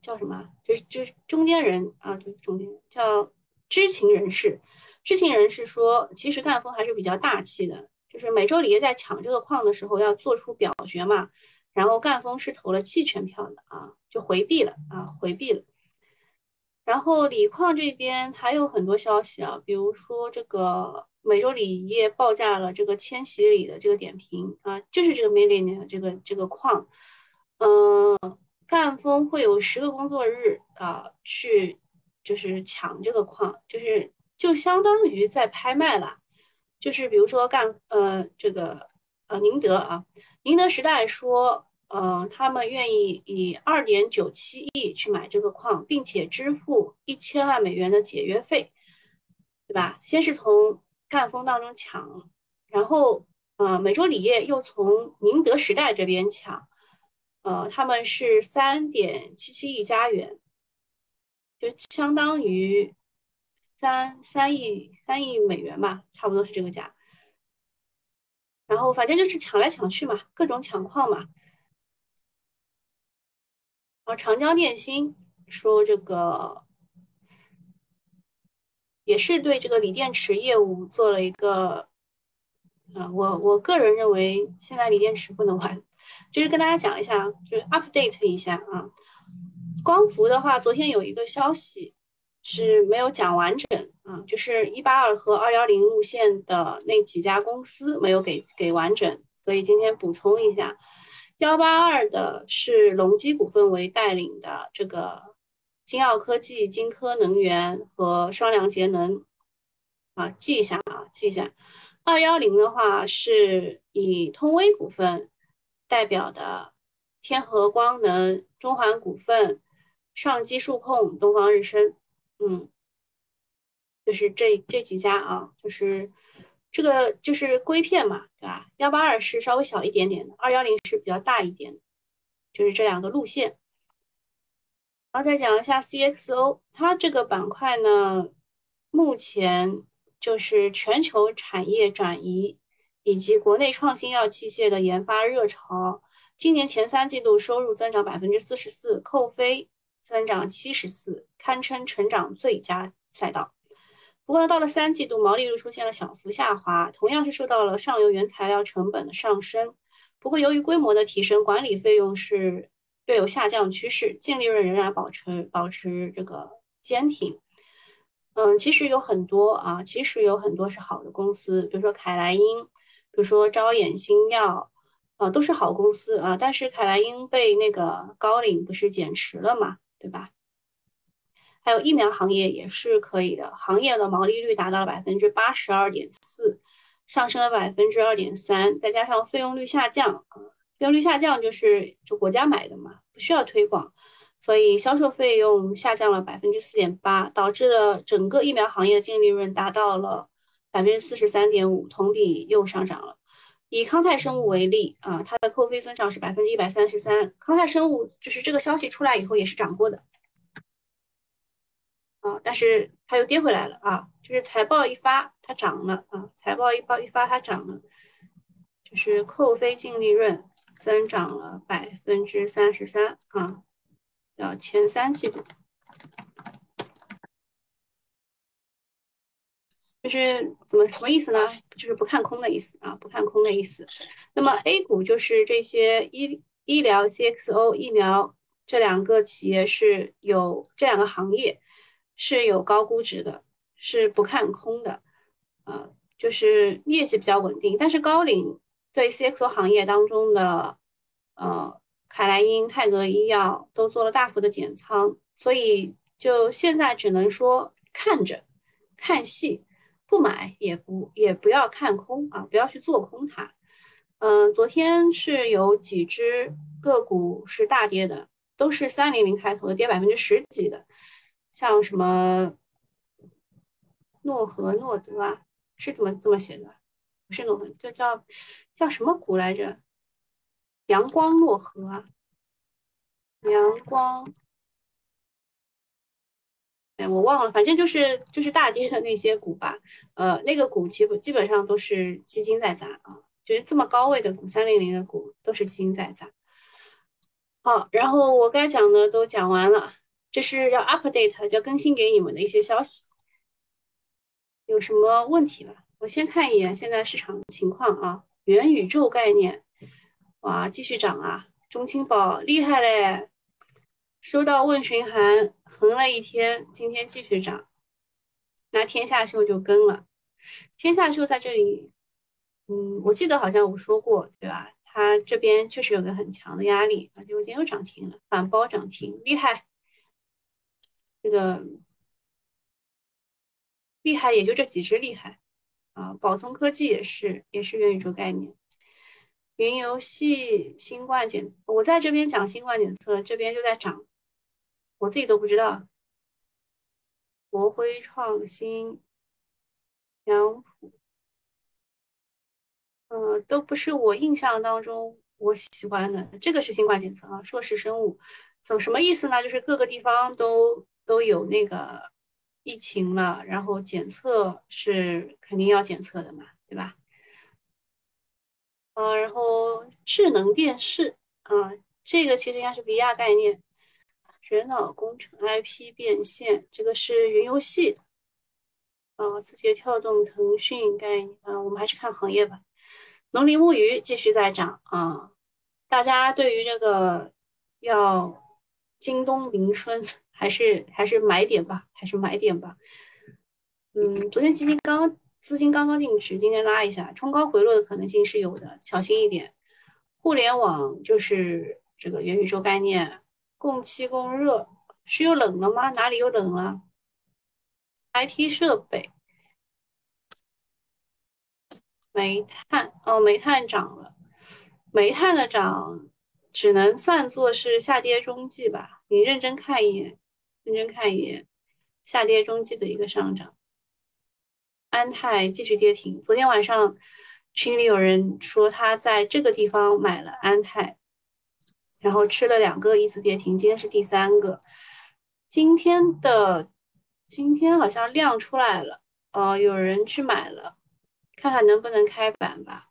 叫什么？就是就是中间人啊，就是中间叫知情人士。知情人士说，其实赣锋还是比较大气的。就是美洲锂业在抢这个矿的时候要做出表决嘛，然后赣锋是投了弃权票的啊，就回避了啊，回避了。然后锂矿这边还有很多消息啊，比如说这个美洲锂业报价了这个千禧锂的这个点评啊，就是这个 Million 这个这个矿，嗯。赣锋会有十个工作日啊，去就是抢这个矿，就是就相当于在拍卖了。就是比如说干呃这个呃宁德啊，宁德时代说，呃他们愿意以二点九七亿去买这个矿，并且支付一千万美元的解约费，对吧？先是从赣锋当中抢，然后呃美洲锂业又从宁德时代这边抢。呃，他们是三点七七亿加元，就相当于三三亿三亿美元吧，差不多是这个价。然后反正就是抢来抢去嘛，各种抢矿嘛。然后长江电芯说这个也是对这个锂电池业务做了一个，啊，我我个人认为现在锂电池不能玩。就是跟大家讲一下，就是 update 一下啊。光伏的话，昨天有一个消息是没有讲完整啊，就是一八二和二幺零路线的那几家公司没有给给完整，所以今天补充一下。幺八二的是隆基股份为带领的这个金奥科技、金科能源和双良节能啊，记一下啊，记一下。二幺零的话是以通威股份。代表的天合光能、中环股份、上机数控、东方日升，嗯，就是这这几家啊，就是这个就是硅片嘛，对吧？幺八二是稍微小一点点的，二幺零是比较大一点的，就是这两个路线。然后再讲一下 CXO，它这个板块呢，目前就是全球产业转移。以及国内创新药器械的研发热潮，今年前三季度收入增长百分之四十四，扣非增长七十四，堪称成长最佳赛道。不过，到了三季度，毛利率出现了小幅下滑，同样是受到了上游原材料成本的上升。不过由于规模的提升，管理费用是略有下降趋势，净利润仍然保持保持这个坚挺。嗯，其实有很多啊，其实有很多是好的公司，比如说凯莱英。比如说招眼新药，啊，都是好公司啊，但是凯莱英被那个高瓴不是减持了嘛，对吧？还有疫苗行业也是可以的，行业的毛利率达到了百分之八十二点四，上升了百分之二点三，再加上费用率下降，啊，费用率下降就是就国家买的嘛，不需要推广，所以销售费用下降了百分之四点八，导致了整个疫苗行业的净利润达到了。百分之四十三点五，同比又上涨了。以康泰生物为例啊，它的扣非增长是百分之一百三十三。康泰生物就是这个消息出来以后也是涨过的啊，但是它又跌回来了啊，就是财报一发它涨了啊，财报一报一发它涨了，就是扣非净利润增长了百分之三十三啊，叫前三季度。就是怎么什么意思呢？就是不看空的意思啊，不看空的意思。那么 A 股就是这些医医疗、CXO、疫苗这两个企业是有这两个行业是有高估值的，是不看空的，啊，就是业绩比较稳定。但是高瓴对 CXO 行业当中的呃凯莱因、泰格医药都做了大幅的减仓，所以就现在只能说看着看戏。不买也不也不要看空啊，不要去做空它。嗯，昨天是有几只个股是大跌的，都是三零零开头的，跌百分之十几的，像什么诺和诺德啊，是怎么这么写的？不是诺和，就叫叫什么股来着？阳光诺和啊，阳光。哎，我忘了，反正就是就是大跌的那些股吧，呃，那个股基本基本上都是基金在砸啊，就是这么高位的股，三零零的股都是基金在砸。好，然后我该讲的都讲完了，这是要 update 要更新给你们的一些消息，有什么问题吧？我先看一眼现在市场情况啊，元宇宙概念，哇，继续涨啊，中青宝厉害嘞。收到问询函，横了一天，今天继续涨，那天下秀就跟了。天下秀在这里，嗯，我记得好像我说过，对吧？它这边确实有个很强的压力，结果今天又涨停了，反包涨停，厉害。这个厉害也就这几只厉害啊，宝通科技也是，也是元宇宙概念。云游戏、新冠检，我在这边讲新冠检测，这边就在涨。我自己都不知道，国辉创新、杨浦，呃，都不是我印象当中我喜欢的。这个是新冠检测啊，硕士生物，怎什么意思呢？就是各个地方都都有那个疫情了，然后检测是肯定要检测的嘛，对吧？呃，然后智能电视啊，这个其实应该是 VR 概念。人脑工程、IP 变现，这个是云游戏啊，字节跳动、腾讯概念啊，我们还是看行业吧。农林牧渔继续在涨啊，大家对于这个要京东迎春，还是还是买点吧，还是买点吧。嗯，昨天基金刚资金刚刚进去，今天拉一下，冲高回落的可能性是有的，小心一点。互联网就是这个元宇宙概念。供气供热是又冷了吗？哪里又冷了？IT 设备、煤炭哦，煤炭涨了，煤炭的涨只能算作是下跌中继吧。你认真看一眼，认真看一眼，下跌中继的一个上涨。安泰继续跌停，昨天晚上群里有人说他在这个地方买了安泰。然后吃了两个一字跌停，今天是第三个。今天的今天好像量出来了，呃，有人去买了，看看能不能开板吧。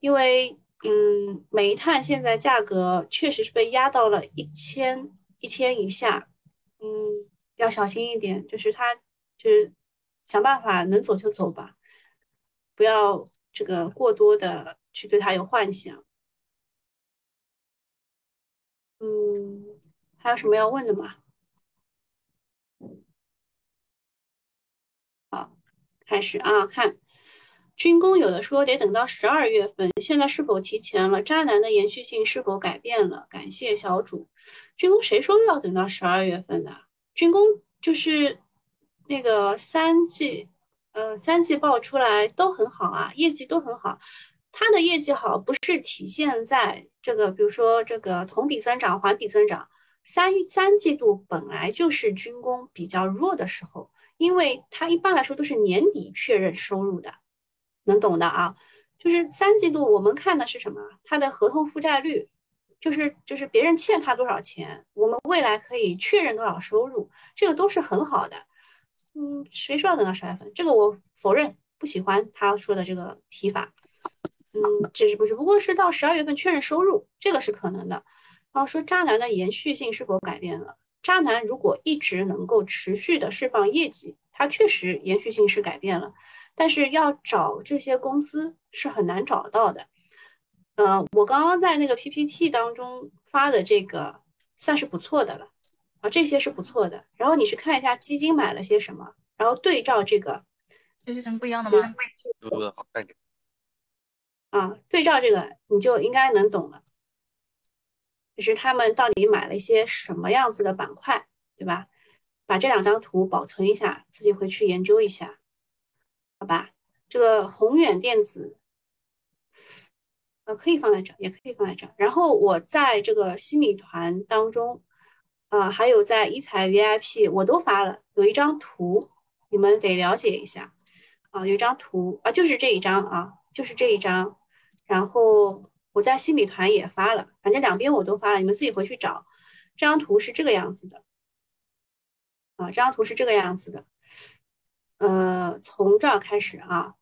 因为嗯，煤炭现在价格确实是被压到了一千一千以下，嗯，要小心一点，就是它就是想办法能走就走吧，不要这个过多的去对它有幻想。嗯，还有什么要问的吗？好，开始啊，看军工有的说得等到十二月份，现在是否提前了？渣男的延续性是否改变了？感谢小主。军工谁说要等到十二月份的？军工就是那个三季，呃，三季报出来都很好啊，业绩都很好。它的业绩好不是体现在这个，比如说这个同比增长、环比增长。三三季度本来就是军工比较弱的时候，因为它一般来说都是年底确认收入的，能懂的啊。就是三季度我们看的是什么？它的合同负债率，就是就是别人欠他多少钱，我们未来可以确认多少收入，这个都是很好的。嗯，谁说要等到十二月份？这个我否认，不喜欢他说的这个提法。嗯，只是不是？不过是到十二月份确认收入，这个是可能的。然后说渣男的延续性是否改变了？渣男如果一直能够持续的释放业绩，它确实延续性是改变了，但是要找这些公司是很难找到的。呃，我刚刚在那个 PPT 当中发的这个算是不错的了啊，这些是不错的。然后你去看一下基金买了些什么，然后对照这个，
有些什么不一样的吗？
对，好看点。
啊，对照这个你就应该能懂了，就是他们到底买了一些什么样子的板块，对吧？把这两张图保存一下，自己回去研究一下，好吧？这个宏远电子。呃，可以放在这，也可以放在这。然后我在这个西米团当中，啊，还有在一财 VIP，我都发了，有一张图，你们得了解一下。啊，有一张图啊，就是这一张啊，就是这一张。然后我在新米团也发了，反正两边我都发了，你们自己回去找。这张图是这个样子的，啊，这张图是这个样子的。呃，从这儿开始啊。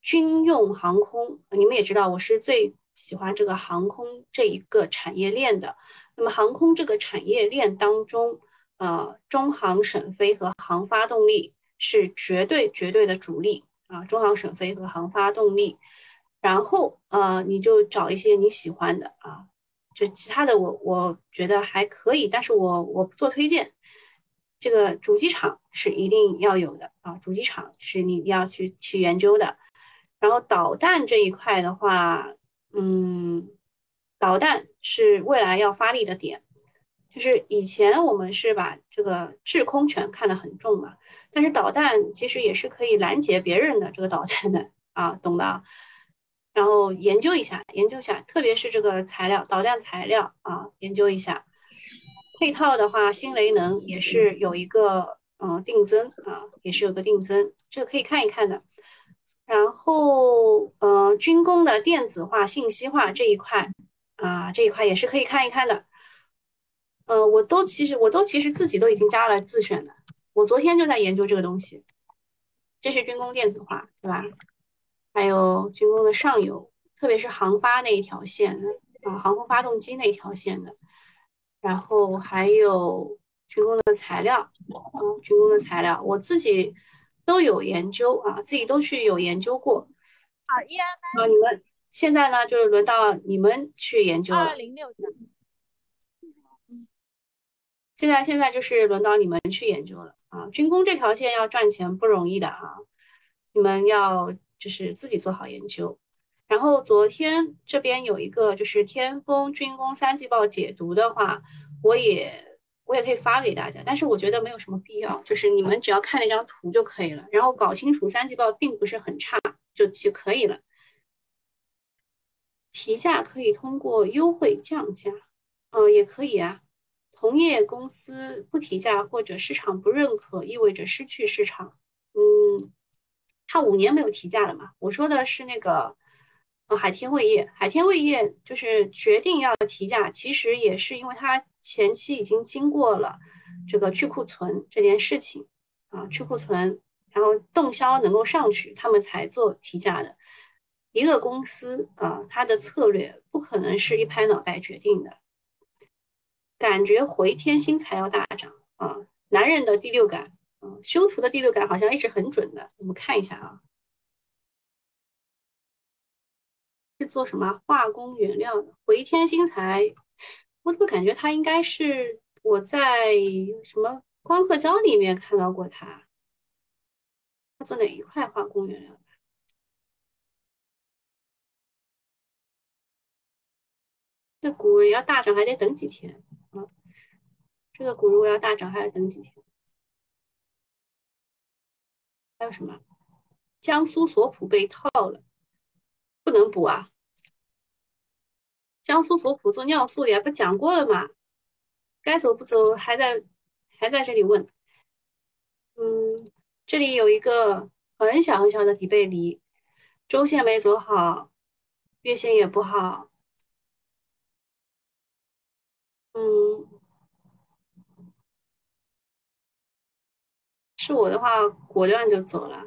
军用航空，你们也知道，我是最喜欢这个航空这一个产业链的。那么航空这个产业链当中，呃，中航沈飞和航发动力是绝对绝对的主力啊，中航沈飞和航发动力。然后呃，你就找一些你喜欢的啊，就其他的我我觉得还可以，但是我我不做推荐。这个主机厂是一定要有的啊，主机厂是你要去去研究的。然后导弹这一块的话，嗯，导弹是未来要发力的点。就是以前我们是把这个制空权看得很重嘛，但是导弹其实也是可以拦截别人的这个导弹的啊，懂的。然后研究一下，研究一下，特别是这个材料，导弹材料啊，研究一下。配套的话，新雷能也是有一个嗯定增啊，也是有个定增，这个可以看一看的。然后，呃，军工的电子化、信息化这一块啊，这一块也是可以看一看的。呃，我都其实我都其实自己都已经加了自选的，我昨天就在研究这个东西。这是军工电子化，对吧？还有军工的上游，特别是航发那一条线的啊，航空发动机那一条线的。然后还有军工的材料，啊，军工的材料，我自己。都有研究啊，自己都去有研究过。
好，一二
三。啊，你们现在呢，就是轮到你们去研究了。
二零六
现在现在就是轮到你们去研究了啊！军工这条线要赚钱不容易的啊，你们要就是自己做好研究。然后昨天这边有一个就是天风军工三季报解读的话，我也。我也可以发给大家，但是我觉得没有什么必要，就是你们只要看那张图就可以了，然后搞清楚三季报并不是很差就就可以了。提价可以通过优惠降价，嗯，也可以啊。同业公司不提价或者市场不认可，意味着失去市场。嗯，他五年没有提价了嘛？我说的是那个。呃，海天味业，海天味业就是决定要提价，其实也是因为它前期已经经过了这个去库存这件事情啊，去库存，然后动销能够上去，他们才做提价的。一个公司啊，它的策略不可能是一拍脑袋决定的。感觉回天新材要大涨啊，男人的第六感，嗯，修图的第六感好像一直很准的，我们看一下啊。是做什么化工原料的？回天新材，我怎么感觉它应该是我在什么光刻胶里面看到过它？它做哪一块化工原料的？这股要大涨还得等几天啊？这个股如果要大涨还要等几天？还有什么？江苏索普被套了。不能补啊！江苏索普做尿素的呀，不讲过了吗？该走不走，还在还在这里问。嗯，这里有一个很小很小的底背离，周线没走好，月线也不好。嗯，是我的话，果断就走了，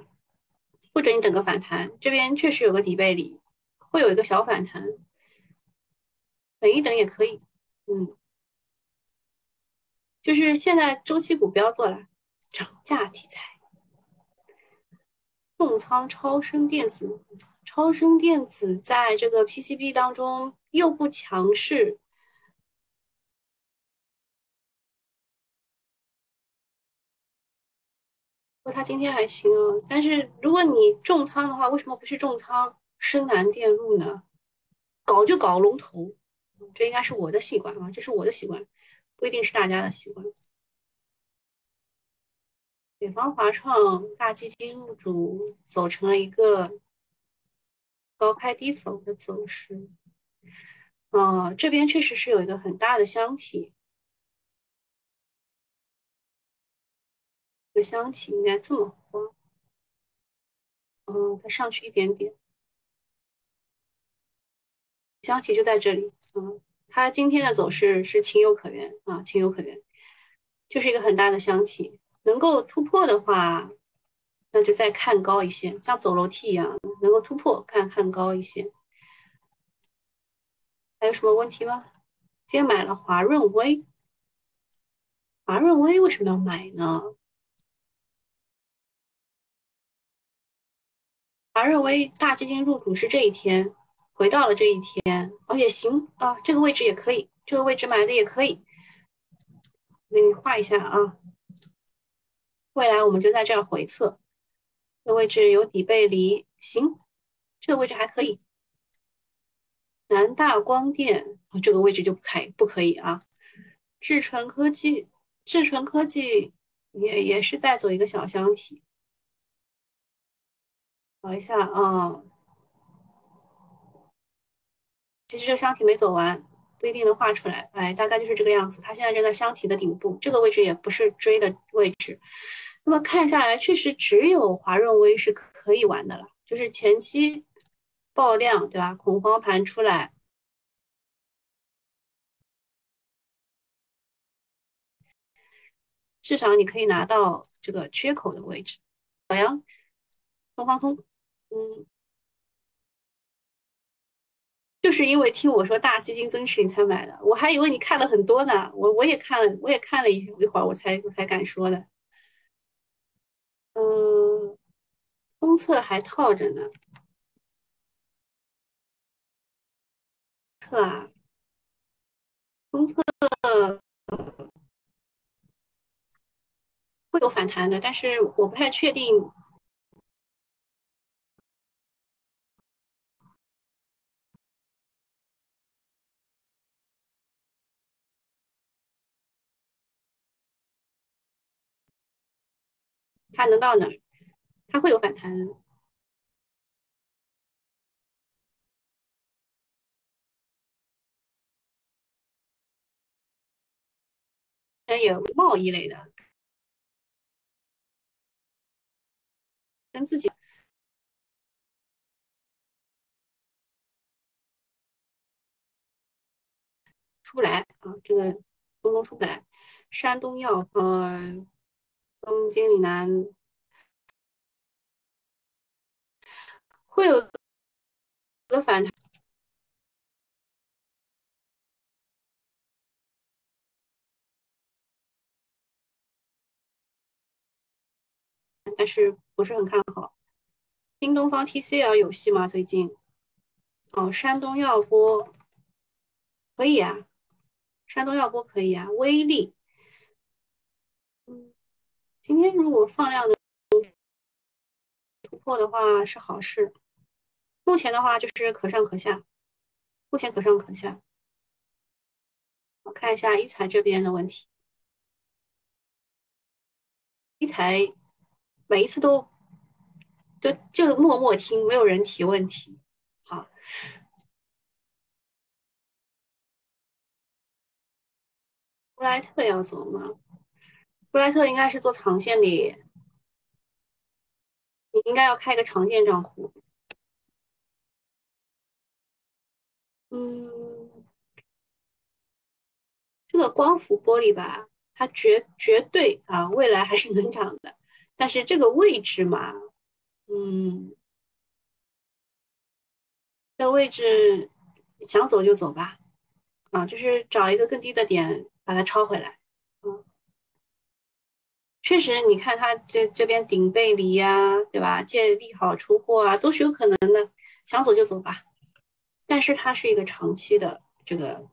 或者你等个反弹，这边确实有个底背离。会有一个小反弹，等一等也可以，嗯，就是现在周期股不要做了，涨价题材重仓超声电子，超声电子在这个 PCB 当中又不强势。不过它今天还行啊，但是如果你重仓的话，为什么不去重仓深南电路呢？搞就搞龙头，这应该是我的习惯啊，这是我的习惯，不一定是大家的习惯。北方华创大基金入主，走成了一个高开低走的走势。啊，这边确实是有一个很大的箱体，个箱体应该这么画，嗯，再上去一点点，箱体就在这里。嗯，它今天的走势是情有可原啊，情有可原，就是一个很大的箱体。能够突破的话，那就再看高一些，像走楼梯一样，能够突破，看看高一些。还有什么问题吗？今天买了华润微，华润微为什么要买呢？华润微大基金入主是这一天，回到了这一天，哦也行啊，这个位置也可以，这个位置买的也可以。给你画一下啊。未来我们就在这儿回测，这位置有底背离，行，这个位置还可以。南大光电啊，这个位置就不开不可以啊。智纯科技，智纯科技也也是在走一个小箱体，找一下啊。其实这个箱体没走完，不一定能画出来。哎，大概就是这个样子。它现在正在箱体的顶部，这个位置也不是追的位置。那么看下来，确实只有华润微是可以玩的了。就是前期爆量，对吧？恐慌盘出来，至少你可以拿到这个缺口的位置。小杨，东方通，嗯，就是因为听我说大基金增持你才买的，我还以为你看了很多呢。我我也看了，我也看了一一会儿，我才我才敢说的。嗯，封测还套着呢。测啊，封测会有反弹的，但是我不太确定。它能到哪儿？它会有反弹，还有贸易类的，跟自己出不来啊，这个东东出不来。山东药，呃。东京岭南会有个反弹，但是不是很看好。新东方 TCL 有戏吗？最近？哦，山东药波可以啊，山东药波可以啊，威力。今天如果放量的突破的话是好事，目前的话就是可上可下，目前可上可下。我看一下一财这边的问题，一财每一次都就就默默听，没有人提问题。好，布莱特要走吗？布莱特应该是做长线的，你应该要开一个长线账户。嗯，这个光伏玻璃吧，它绝绝对啊，未来还是能涨的。但是这个位置嘛，嗯，这位置想走就走吧，啊，就是找一个更低的点把它抄回来。确实，你看它这这边顶背离呀，对吧？借利好出货啊，都是有可能的。想走就走吧，但是它是一个长期的这个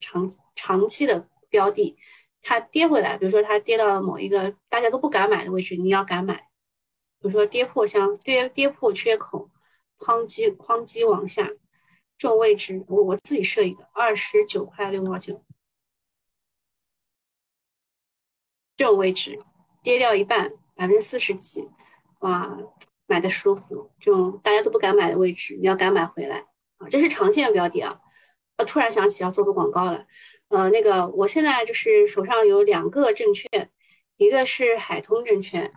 长长期的标的，它跌回来，比如说它跌到某一个大家都不敢买的位置，你要敢买。比如说跌破箱跌跌破缺口，哐叽哐叽往下，这种位置我我自己设一个二十九块六毛九，这种位置。跌掉一半，百分之四十几，哇，买的舒服，就大家都不敢买的位置，你要敢买回来啊！这是长线标的啊！我突然想起要做个广告了，呃，那个我现在就是手上有两个证券，一个是海通证券，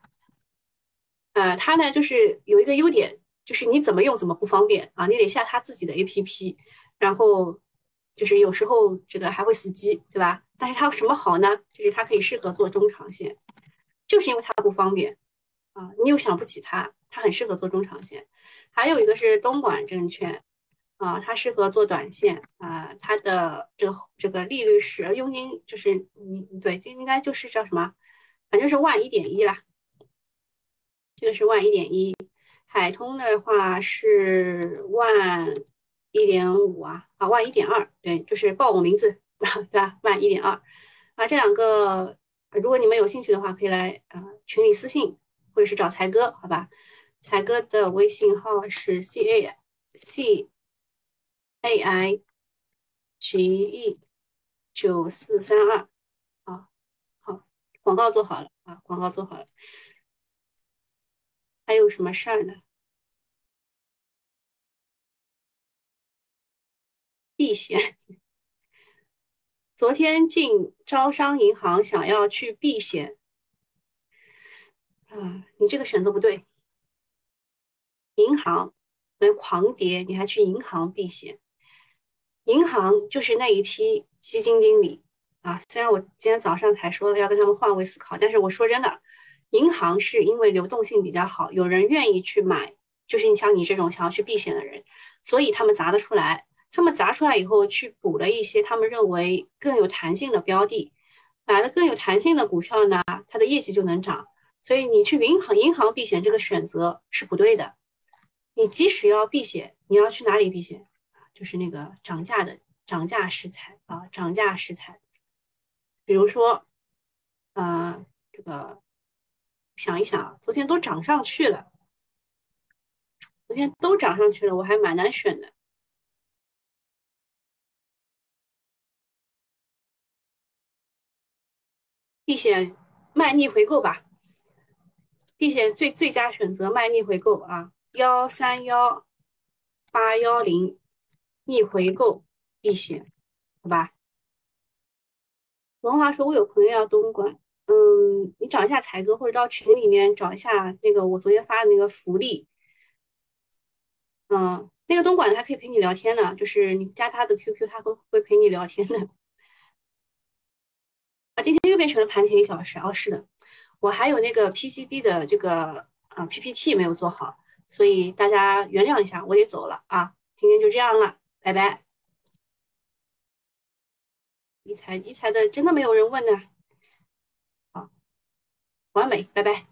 呃，它呢就是有一个优点，就是你怎么用怎么不方便啊，你得下它自己的 APP，然后就是有时候这个还会死机，对吧？但是它有什么好呢？就是它可以适合做中长线。就是因为它不方便啊，你又想不起它，它很适合做中长线。还有一个是东莞证券啊，它适合做短线啊，它的这个这个利率是佣金就是你对，这应该就是叫什么，反正是万一点一啦。这个是万一点一，海通的话是万一点五啊啊万一点二，对，就是报我名字 对吧？万一点二啊，这两个。如果你们有兴趣的话，可以来啊群里私信，或者是找才哥，好吧？才哥的微信号是 c a c a i g e 九四三二，啊，好，广告做好了啊，广告做好了。还有什么事儿呢？避嫌。昨天进招商银行，想要去避险，啊，你这个选择不对。银行能狂跌，你还去银行避险？银行就是那一批基金经理啊。虽然我今天早上才说了要跟他们换位思考，但是我说真的，银行是因为流动性比较好，有人愿意去买，就是你像你这种想要去避险的人，所以他们砸得出来。他们砸出来以后，去补了一些他们认为更有弹性的标的，买了更有弹性的股票呢，它的业绩就能涨。所以你去银行银行避险这个选择是不对的。你即使要避险，你要去哪里避险？就是那个涨价的涨价食材啊，涨价食材。比如说，呃，这个想一想啊，昨天都涨上去了，昨天都涨上去了，我还蛮难选的。避险卖逆回购吧，避险最最佳选择卖逆回购啊，幺三幺八幺零逆回购避险，好吧？文华说：“我有朋友要东莞，嗯，你找一下才哥，或者到群里面找一下那个我昨天发的那个福利，嗯，那个东莞的还可以陪你聊天呢，就是你加他的 QQ，他会会陪你聊天的。”啊，今天又变成了盘前一小时哦。是的，我还有那个 PCB 的这个啊 PPT 没有做好，所以大家原谅一下，我也走了啊。今天就这样了，拜拜。一财一财的真的没有人问呢，好，完美，拜拜。